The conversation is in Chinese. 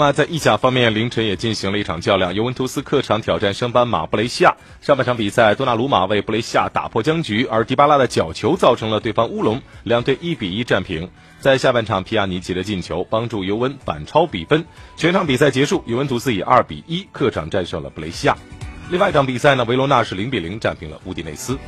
另外，在意甲方面，凌晨也进行了一场较量。尤文图斯客场挑战升班马布雷西亚，上半场比赛多纳鲁马为布雷西亚打破僵局，而迪巴拉的角球造成了对方乌龙。两队一比一战平，在下半场皮亚尼奇的进球帮助尤文反超比分。全场比赛结束，尤文图斯以二比一客场战胜了布雷西亚。另外一场比赛呢，维罗纳是零比零战平了乌迪内斯。